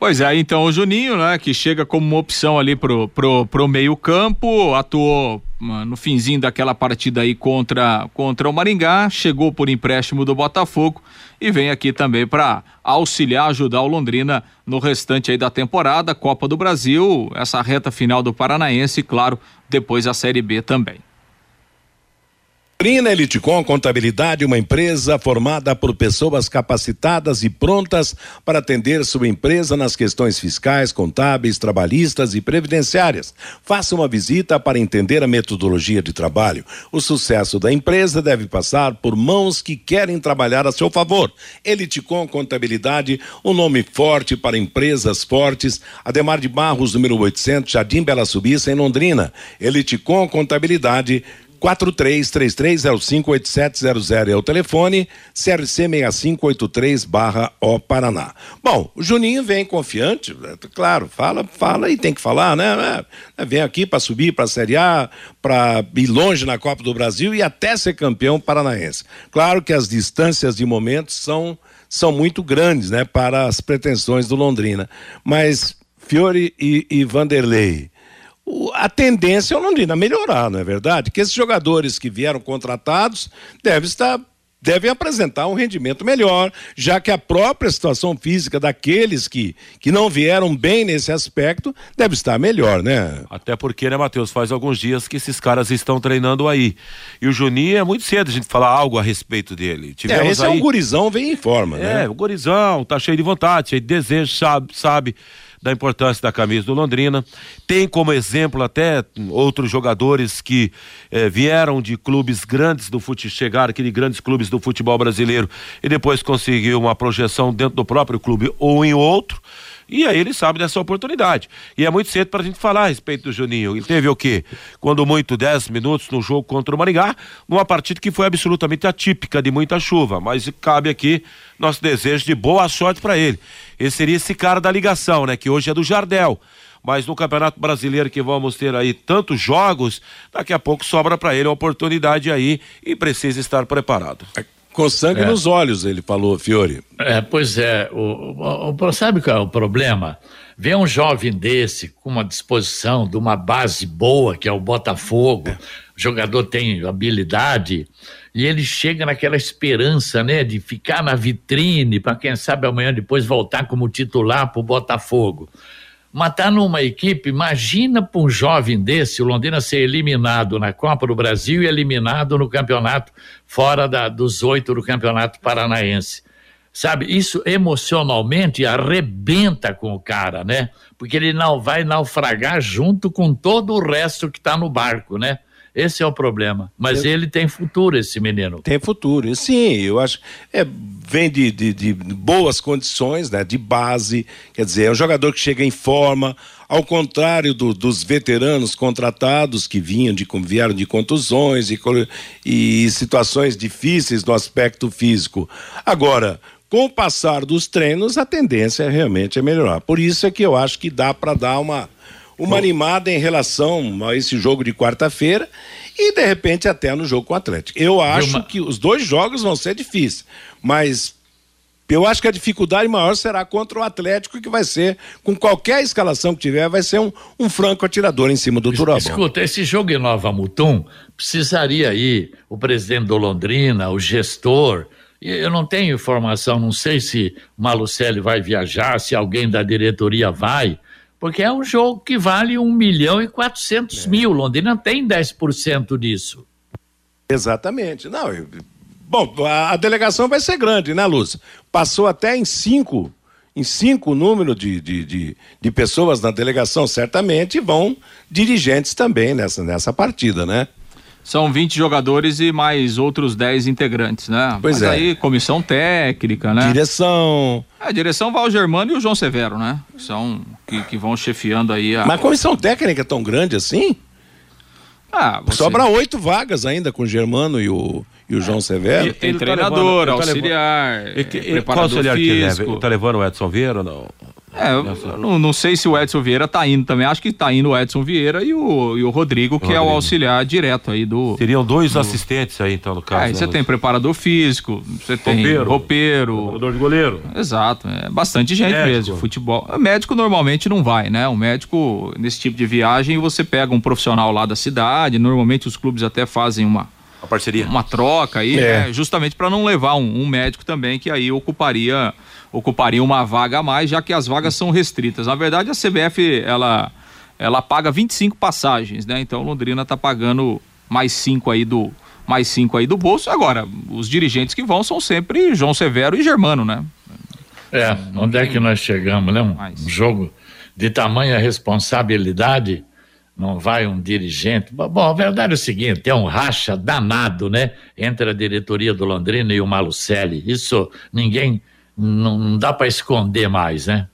Pois é, então o Juninho, né, que chega como uma opção ali pro, pro, pro meio campo, atuou no finzinho daquela partida aí contra, contra o Maringá, chegou por empréstimo do Botafogo e vem aqui também para auxiliar, ajudar o Londrina no restante aí da temporada, Copa do Brasil, essa reta final do Paranaense e, claro, depois a Série B também. Trina Elitecom Contabilidade, uma empresa formada por pessoas capacitadas e prontas para atender sua empresa nas questões fiscais, contábeis, trabalhistas e previdenciárias. Faça uma visita para entender a metodologia de trabalho. O sucesso da empresa deve passar por mãos que querem trabalhar a seu favor. Elitecom Contabilidade, um nome forte para empresas fortes. Ademar de Barros, número 800, Jardim Bela Subissa, em Londrina. Elitecom Contabilidade 4333058700 é o telefone, CRC 6583 barra O Paraná. Bom, o Juninho vem confiante, é, claro, fala, fala e tem que falar, né? É, vem aqui para subir para a Série A, para ir longe na Copa do Brasil e até ser campeão paranaense. Claro que as distâncias de momento são, são muito grandes, né? Para as pretensões do Londrina. Mas Fiore e, e Vanderlei, a tendência é o Londrina melhorar, não é verdade? Que esses jogadores que vieram contratados devem estar devem apresentar um rendimento melhor, já que a própria situação física daqueles que, que não vieram bem nesse aspecto deve estar melhor, né? Até porque, né, Matheus, faz alguns dias que esses caras estão treinando aí. E o Juninho é muito cedo a gente falar algo a respeito dele. Tivemos é, esse aí... é um gurizão, vem em forma, né? É, o gurizão, tá cheio de vontade, cheio de desejo, sabe, sabe da importância da camisa do Londrina. Tem como exemplo até outros jogadores que eh, vieram de clubes grandes do futebol, chegaram aqui de grandes clubes do futebol brasileiro e depois conseguiu uma projeção dentro do próprio clube ou em outro. E aí ele sabe dessa oportunidade. E é muito cedo para a gente falar a respeito do Juninho. Ele teve o quê? Quando muito 10 minutos no jogo contra o Maringá, numa partida que foi absolutamente atípica, de muita chuva. Mas cabe aqui nosso desejo de boa sorte para ele. Esse seria esse cara da ligação, né? Que hoje é do Jardel mas no Campeonato Brasileiro que vamos ter aí tantos jogos, daqui a pouco sobra para ele uma oportunidade aí e precisa estar preparado. Com sangue é. nos olhos, ele falou, Fiore. É, pois é. O, o, o, sabe qual é o problema? Ver um jovem desse com uma disposição de uma base boa, que é o Botafogo, é. o jogador tem habilidade, e ele chega naquela esperança, né, de ficar na vitrine, para quem sabe amanhã depois voltar como titular para o Botafogo. Mas tá numa equipe, imagina para um jovem desse, o Londrina ser eliminado na Copa do Brasil e eliminado no campeonato, fora da, dos oito do campeonato paranaense. Sabe, isso emocionalmente arrebenta com o cara, né? Porque ele não vai naufragar junto com todo o resto que está no barco, né? Esse é o problema. Mas ele tem futuro, esse menino. Tem futuro. Sim, eu acho. É, vem de, de, de, boas condições, né? De base. Quer dizer, é um jogador que chega em forma. Ao contrário do, dos veteranos contratados que vinham de, vieram de contusões e, e situações difíceis no aspecto físico. Agora, com o passar dos treinos, a tendência é realmente é melhorar. Por isso é que eu acho que dá para dar uma uma animada em relação a esse jogo de quarta-feira e de repente até no jogo com o Atlético. Eu acho que os dois jogos vão ser difíceis, mas eu acho que a dificuldade maior será contra o Atlético, que vai ser, com qualquer escalação que tiver, vai ser um, um franco atirador em cima do Turabão. Escuta, esse jogo em Nova Mutum precisaria ir o presidente do Londrina, o gestor. Eu não tenho informação, não sei se Malucelli vai viajar, se alguém da diretoria vai porque é um jogo que vale 1 milhão e 400 é. mil. Londrina tem 10% disso. Exatamente. Não, eu... Bom, a, a, delegação vai ser grande, né, Luz? Passou até em cinco, em cinco número de, de, de, de pessoas na delegação, certamente vão dirigentes também nessa, nessa partida, né? São 20 jogadores e mais outros 10 integrantes, né? Pois Mas é. aí, comissão técnica, né? Direção. É, a direção vai o Germano e o João Severo, né? São que, que vão chefiando aí a. Mas a comissão técnica é tão grande assim? Ah, você... Sobra oito vagas ainda com o Germano e o, e o João Severo. Tem ele treinador, tá levando, auxiliar, ele, ele, preparador qual auxiliar físico. que leva? Ele tá levando o Edson Vieira ou não? É, eu não, não, sei se o Edson Vieira tá indo também. Acho que tá indo o Edson Vieira e o, e o Rodrigo, que Rodrigo. é o auxiliar direto aí do. Seriam dois do... assistentes aí, então, no caso. É, você né, tem preparador físico, você tem roupeiro, roupeiro. Preparador de goleiro. Exato. É bastante gente médico. mesmo. Futebol. O médico normalmente não vai, né? O médico, nesse tipo de viagem, você pega um profissional lá da cidade. Normalmente os clubes até fazem uma. Uma parceria. Uma troca aí, é. né? Justamente para não levar um, um médico também que aí ocuparia ocuparia uma vaga a mais, já que as vagas são restritas. Na verdade, a CBF ela, ela paga 25 passagens, né? Então Londrina está pagando mais cinco aí do mais cinco aí do bolso. Agora, os dirigentes que vão são sempre João Severo e Germano, né? É, onde é que nós chegamos, né? Um, um jogo de tamanha responsabilidade, não vai um dirigente. Bom, a verdade é o seguinte: é um racha danado, né? Entre a diretoria do Londrina e o Malucelli. Isso ninguém não, não dá para esconder mais, né?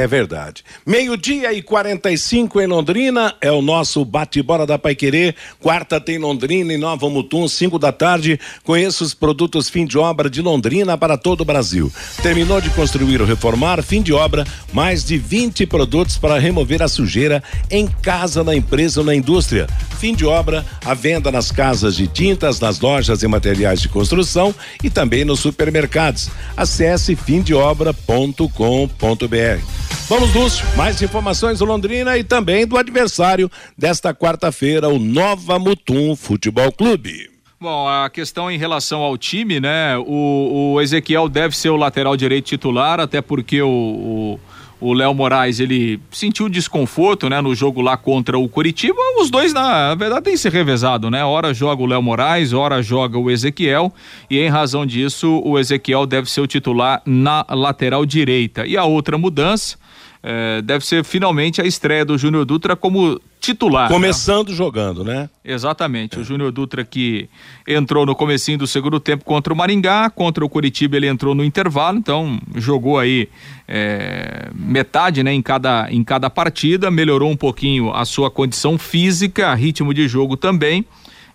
É verdade. Meio-dia e 45 em Londrina é o nosso bate-bola da Paiquerê. Quarta tem Londrina e Nova Mutum, 5 da tarde. Conheça os produtos fim de obra de Londrina para todo o Brasil. Terminou de construir ou reformar, fim de obra, mais de 20 produtos para remover a sujeira em casa, na empresa ou na indústria. Fim de obra, a venda nas casas de tintas, nas lojas e materiais de construção e também nos supermercados. Acesse fimdeobra.com.br. Vamos, Lúcio, mais informações do Londrina e também do adversário desta quarta-feira, o Nova Mutum Futebol Clube. Bom, a questão em relação ao time, né? O, o Ezequiel deve ser o lateral direito titular, até porque o, o Léo Moraes ele sentiu desconforto, né, no jogo lá contra o Curitiba. Os dois na, verdade têm se revezado, né? Ora joga o Léo Moraes, ora joga o Ezequiel e em razão disso o Ezequiel deve ser o titular na lateral direita. E a outra mudança é, deve ser finalmente a estreia do Júnior Dutra como titular. Começando né? jogando, né? Exatamente. É. O Júnior Dutra que entrou no comecinho do segundo tempo contra o Maringá, contra o Curitiba ele entrou no intervalo, então jogou aí é, metade, né, em cada em cada partida, melhorou um pouquinho a sua condição física, ritmo de jogo também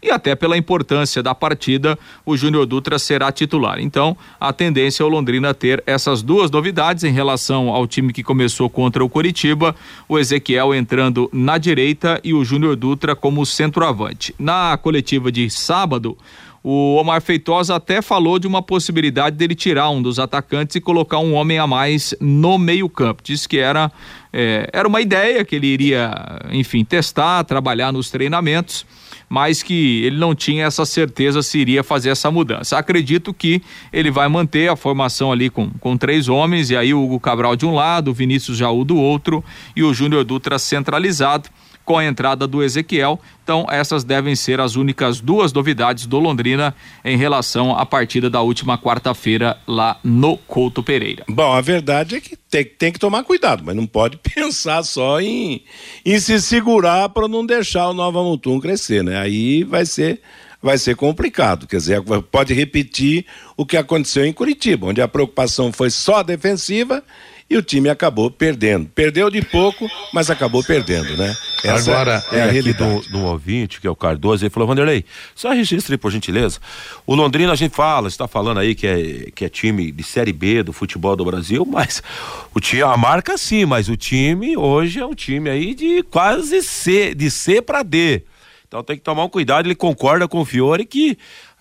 e até pela importância da partida, o Júnior Dutra será titular. Então, a tendência é o Londrina ter essas duas novidades em relação ao time que começou contra o Coritiba, o Ezequiel entrando na direita e o Júnior Dutra como centroavante. Na coletiva de sábado, o Omar Feitosa até falou de uma possibilidade dele tirar um dos atacantes e colocar um homem a mais no meio-campo. Disse que era, é, era uma ideia que ele iria, enfim, testar, trabalhar nos treinamentos mas que ele não tinha essa certeza se iria fazer essa mudança. Acredito que ele vai manter a formação ali com, com três homens, e aí o Hugo Cabral de um lado, o Vinícius Jaú do outro e o Júnior Dutra centralizado com a entrada do Ezequiel. Então, essas devem ser as únicas duas novidades do Londrina em relação à partida da última quarta-feira lá no Couto Pereira. Bom, a verdade é que tem, tem que tomar cuidado, mas não pode [laughs] pensar só em, em se segurar para não deixar o Nova Mutum crescer, né? Aí vai ser vai ser complicado. Quer dizer, pode repetir o que aconteceu em Curitiba, onde a preocupação foi só defensiva e o time acabou perdendo. Perdeu de pouco, mas acabou perdendo, né? Essa Agora, é, a realidade. Do, do ouvinte, que é o Cardoso, ele falou, Vanderlei, só registre por gentileza. O Londrina a gente fala, está falando aí que é, que é time de Série B do futebol do Brasil, [laughs] mas o time, a marca sim, mas o time hoje é um time aí de quase C, de C para D. Então tem que tomar um cuidado, ele concorda com o Fiore que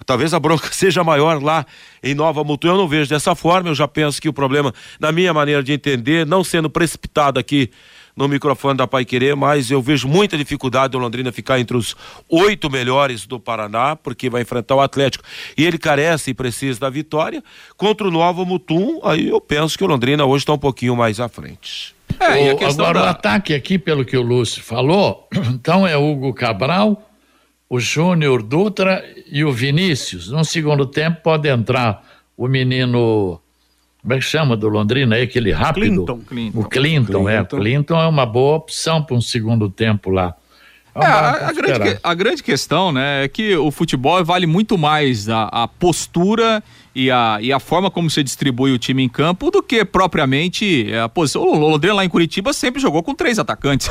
talvez a bronca [laughs] seja maior lá em Nova Mutum. Eu não vejo dessa forma, eu já penso que o problema, na minha maneira de entender, não sendo precipitado aqui no microfone da Pai Querer, mas eu vejo muita dificuldade do Londrina ficar entre os oito melhores do Paraná, porque vai enfrentar o Atlético. E ele carece e precisa da vitória. Contra o Novo Mutum, aí eu penso que o Londrina hoje está um pouquinho mais à frente. É, o, agora da... o ataque aqui, pelo que o Lúcio falou, [clears throat] então é Hugo Cabral, o Júnior Dutra e o Vinícius. No segundo tempo pode entrar o menino. Como é que chama do Londrina? É aquele rápido? Clinton. Clinton. O Clinton, Clinton, é. Clinton é uma boa opção para um segundo tempo lá. É, a, a, grande, a grande questão, né, é que o futebol vale muito mais a, a postura e a, e a forma como você distribui o time em campo do que propriamente a posição. O Londrina lá em Curitiba sempre jogou com três atacantes.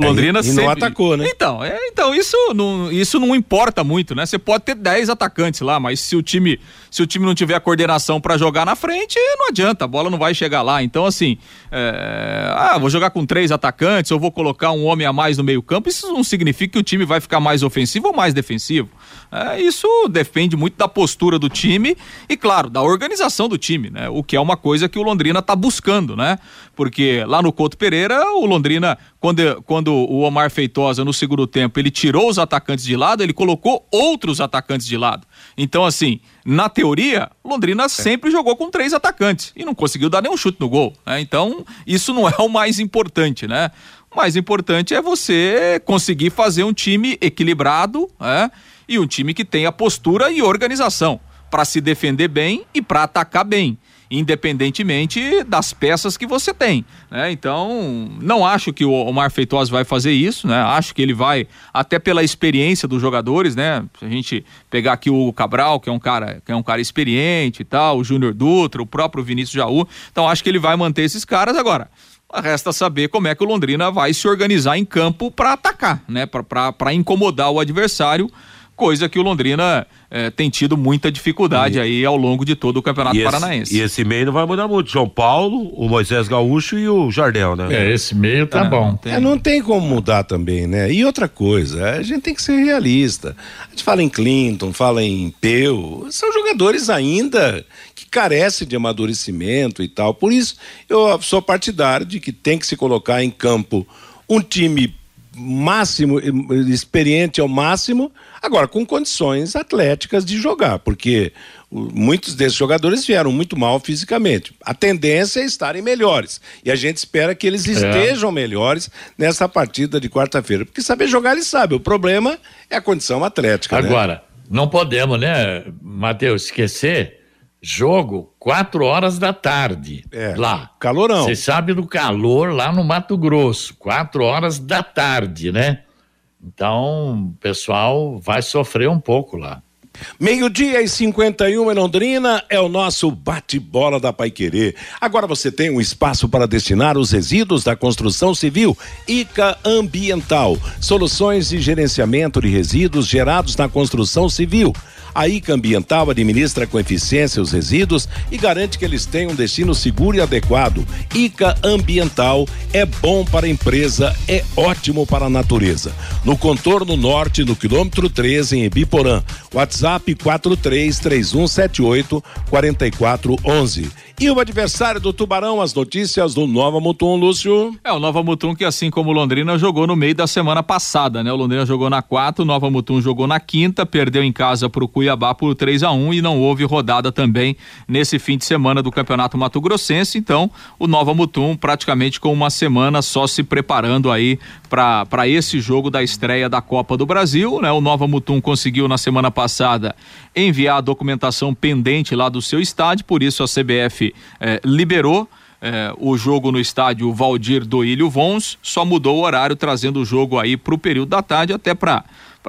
Londrina [laughs] é, e, sempre. não atacou, né? Então, é, então isso, não, isso não importa muito, né? Você pode ter dez atacantes lá, mas se o time se o time não tiver a coordenação para jogar na frente, não adianta, a bola não vai chegar lá. Então, assim, é, ah, vou jogar com três atacantes, ou vou colocar um homem a mais no meio-campo, isso não significa que o time vai ficar mais ofensivo ou mais defensivo. É, isso depende muito da postura do time e, claro, da organização do time, né? O que é uma coisa que o Londrina está buscando, né? Porque lá no Couto Pereira, o Londrina, quando, quando o Omar Feitosa, no segundo tempo, ele tirou os atacantes de lado, ele colocou outros atacantes de lado. Então, assim, na teoria, Londrina é. sempre jogou com três atacantes e não conseguiu dar nenhum chute no gol. Né? Então, isso não é o mais importante, né? O mais importante é você conseguir fazer um time equilibrado, né? E um time que tenha postura e organização para se defender bem e para atacar bem independentemente das peças que você tem, né? Então, não acho que o Omar Feitosa vai fazer isso, né? Acho que ele vai até pela experiência dos jogadores, né? Se a gente pegar aqui o Cabral, que é um cara, que é um cara experiente e tal, o Júnior Dutra, o próprio Vinícius Jaú, então acho que ele vai manter esses caras agora. Resta saber como é que o Londrina vai se organizar em campo para atacar, né? Para incomodar o adversário coisa que o Londrina é, tem tido muita dificuldade e, aí ao longo de todo o Campeonato e Paranaense. e esse meio não vai mudar muito. João Paulo, o Moisés Gaúcho e o Jardel, né? É, esse meio tá é, bom. Tem... É, não tem como mudar também, né? E outra coisa, a gente tem que ser realista. A gente fala em Clinton, fala em Peu, são jogadores ainda que carecem de amadurecimento e tal. Por isso, eu sou partidário de que tem que se colocar em campo um time máximo, experiente ao máximo, agora com condições atléticas de jogar, porque muitos desses jogadores vieram muito mal fisicamente. A tendência é estarem melhores. E a gente espera que eles é. estejam é. melhores nessa partida de quarta-feira. Porque saber jogar, eles sabem. O problema é a condição atlética. Né? Agora, né? não podemos, né, Matheus, esquecer jogo quatro horas da tarde é, lá. Calorão. Você sabe do calor lá no Mato Grosso, quatro horas da tarde, né? Então, o pessoal vai sofrer um pouco lá. Meio-dia e 51 em Londrina é o nosso bate-bola da Paiquerê. Agora você tem um espaço para destinar os resíduos da construção civil. ICA Ambiental. Soluções de gerenciamento de resíduos gerados na construção civil. A ICA Ambiental administra com eficiência os resíduos e garante que eles tenham um destino seguro e adequado. ICA Ambiental é bom para a empresa, é ótimo para a natureza. No contorno norte, no quilômetro 13, em Ibiporã. WhatsApp 433178 4411. E o adversário do Tubarão, as notícias do Nova Mutum, Lúcio. É, o Nova Mutum que assim como o Londrina jogou no meio da semana passada, né? O Londrina jogou na quarta, o Nova Mutum jogou na quinta, perdeu em casa pro Cuiabá por 3 a 1 e não houve rodada também nesse fim de semana do Campeonato Mato Grossense, então o Nova Mutum praticamente com uma semana só se preparando aí para esse jogo da estreia da Copa do Brasil, né? O Nova Mutum conseguiu na semana passada enviar a documentação pendente lá do seu estádio, por isso a CBF eh, liberou. Eh, o jogo no estádio Valdir Doílio Vons, só mudou o horário, trazendo o jogo aí para o período da tarde, até para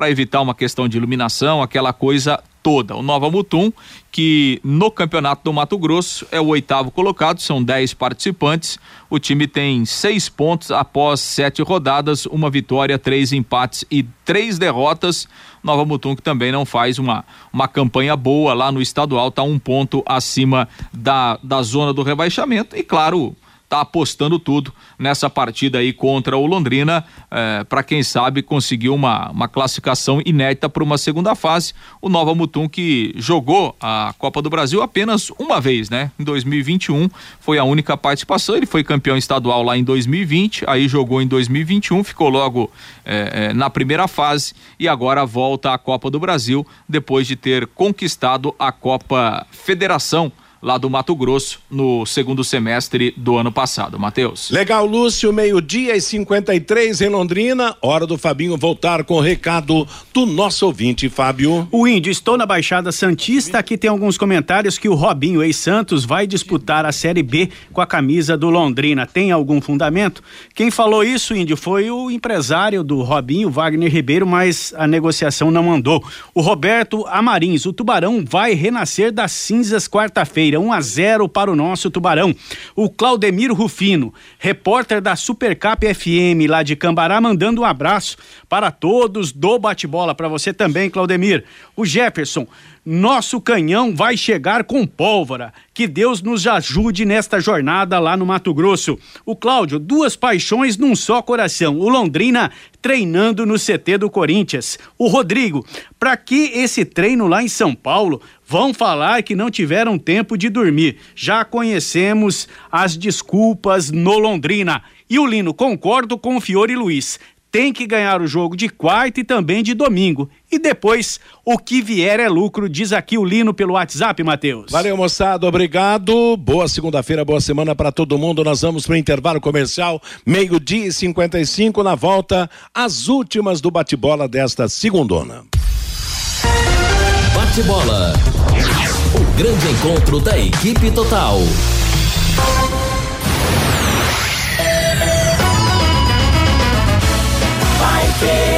evitar uma questão de iluminação, aquela coisa toda. O Nova Mutum, que no Campeonato do Mato Grosso é o oitavo colocado, são dez participantes. O time tem seis pontos após sete rodadas, uma vitória, três empates e três derrotas. Nova Mutum que também não faz uma, uma campanha boa lá no estadual, está um ponto acima da, da zona do rebaixamento. E claro, tá apostando tudo nessa partida aí contra o Londrina, eh, para quem sabe conseguir uma, uma classificação inédita para uma segunda fase. O Nova Mutum que jogou a Copa do Brasil apenas uma vez, né? Em 2021 foi a única participação. Ele foi campeão estadual lá em 2020, aí jogou em 2021, ficou logo eh, eh, na primeira fase e agora volta à Copa do Brasil depois de ter conquistado a Copa Federação lá do Mato Grosso no segundo semestre do ano passado. Matheus. Legal, Lúcio, meio-dia e 53 em Londrina. Hora do Fabinho voltar com o recado do nosso ouvinte, Fábio. O Índio, estou na Baixada Santista. Aqui tem alguns comentários que o Robinho, ex-Santos, vai disputar a Série B com a camisa do Londrina. Tem algum fundamento? Quem falou isso, Índio, foi o empresário do Robinho, Wagner Ribeiro, mas a negociação não andou. O Roberto Amarins, o Tubarão vai renascer das cinzas quarta-feira, 1 a 0 para o nosso Tubarão. O Claudemiro Rufino, repórter da Supercap FM lá de Cambará, mandando um abraço para todos do bate-bola, para você também, Claudemir. O Jefferson, nosso canhão vai chegar com pólvora. Que Deus nos ajude nesta jornada lá no Mato Grosso. O Cláudio, duas paixões num só coração. O Londrina treinando no CT do Corinthians. O Rodrigo, para que esse treino lá em São Paulo? Vão falar que não tiveram tempo de dormir. Já conhecemos as desculpas no Londrina. E o Lino, concordo com o Fiore Luiz tem que ganhar o jogo de quarta e também de domingo. E depois, o que vier é lucro, diz aqui o Lino pelo WhatsApp, Matheus. Valeu, moçada, obrigado. Boa segunda-feira, boa semana para todo mundo. Nós vamos para o intervalo comercial, meio-dia e 55 na volta, as últimas do bate-bola desta segundona. Bate-bola. O grande encontro da equipe total. querer.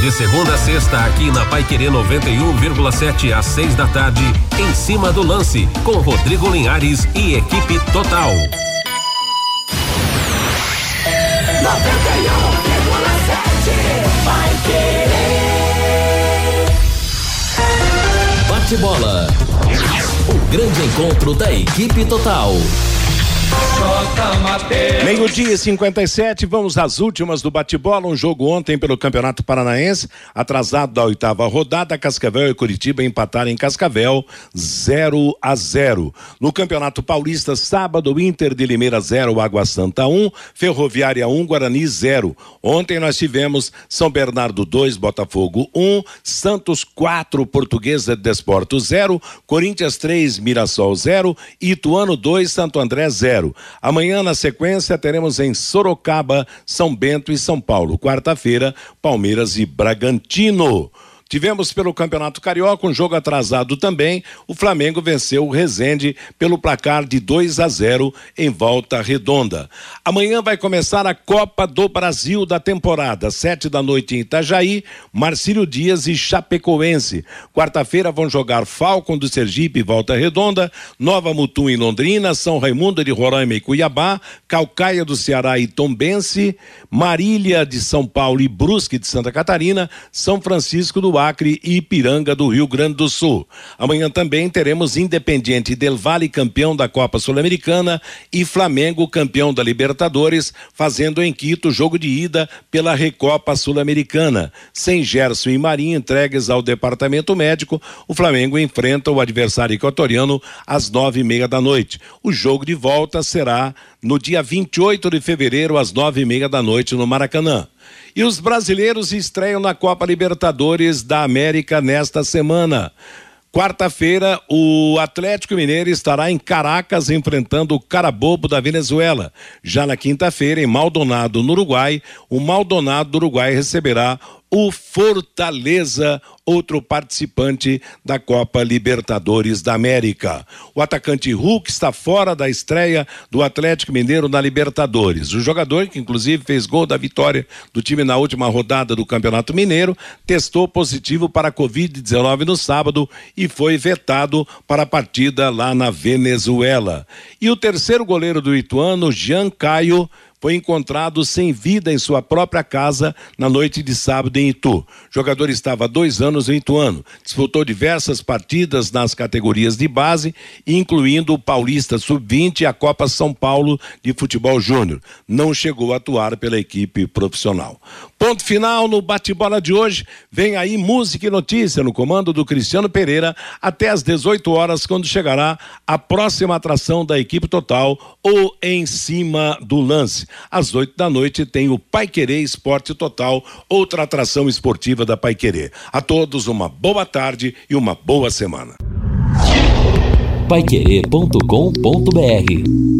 De segunda a sexta, aqui na Pai Querer 91,7 às 6 da tarde, em cima do lance, com Rodrigo Linhares e equipe total. 91,7 Pai Querer. Bate-bola. O grande encontro da equipe total. Meio-dia e 57, vamos às últimas do bate-bola. Um jogo ontem pelo Campeonato Paranaense, atrasado da oitava rodada. Cascavel e Curitiba empataram em Cascavel 0 a 0. No Campeonato Paulista, sábado, Inter de Limeira 0, Água Santa 1, Ferroviária 1, Guarani 0. Ontem nós tivemos São Bernardo 2, Botafogo 1, Santos 4, Portuguesa de Desporto 0, Corinthians 3, Mirassol 0, Ituano 2, Santo André 0. Amanhã, na sequência, teremos em Sorocaba, São Bento e São Paulo. Quarta-feira, Palmeiras e Bragantino. Tivemos pelo Campeonato Carioca um jogo atrasado também. O Flamengo venceu o Resende pelo placar de 2 a 0 em volta redonda. Amanhã vai começar a Copa do Brasil da temporada, sete da noite em Itajaí, Marcílio Dias e Chapecoense. Quarta-feira vão jogar Falcon do Sergipe e Volta Redonda, Nova Mutum em Londrina, São Raimundo de Roraima e Cuiabá, Calcaia do Ceará e Tombense, Marília de São Paulo e Brusque de Santa Catarina, São Francisco do Acre e Ipiranga do Rio Grande do Sul. Amanhã também teremos Independiente Del Valle campeão da Copa Sul-Americana e Flamengo campeão da Libertadores, fazendo em Quito jogo de ida pela Recopa Sul-Americana. Sem Gerson e Marinho entregues ao departamento médico, o Flamengo enfrenta o adversário equatoriano às nove e meia da noite. O jogo de volta será no dia 28 de fevereiro às nove e meia da noite no Maracanã. E os brasileiros estreiam na Copa Libertadores da América nesta semana. Quarta-feira, o Atlético Mineiro estará em Caracas enfrentando o Carabobo da Venezuela. Já na quinta-feira, em Maldonado, no Uruguai, o Maldonado do Uruguai receberá o Fortaleza, outro participante da Copa Libertadores da América. O atacante Hulk está fora da estreia do Atlético Mineiro na Libertadores. O jogador, que inclusive fez gol da vitória do time na última rodada do Campeonato Mineiro, testou positivo para a Covid-19 no sábado e foi vetado para a partida lá na Venezuela. E o terceiro goleiro do Ituano, Jean Caio, foi encontrado sem vida em sua própria casa na noite de sábado em Itu. O jogador estava há dois anos em Ituano. Disputou diversas partidas nas categorias de base, incluindo o Paulista Sub-20 e a Copa São Paulo de Futebol Júnior. Não chegou a atuar pela equipe profissional. Ponto final no bate-bola de hoje. Vem aí música e notícia no comando do Cristiano Pereira até às 18 horas, quando chegará a próxima atração da equipe total ou em cima do lance. Às 8 da noite tem o Pai Querer Esporte Total, outra atração esportiva da Pai Querer. A todos uma boa tarde e uma boa semana. Paiquerê.com.br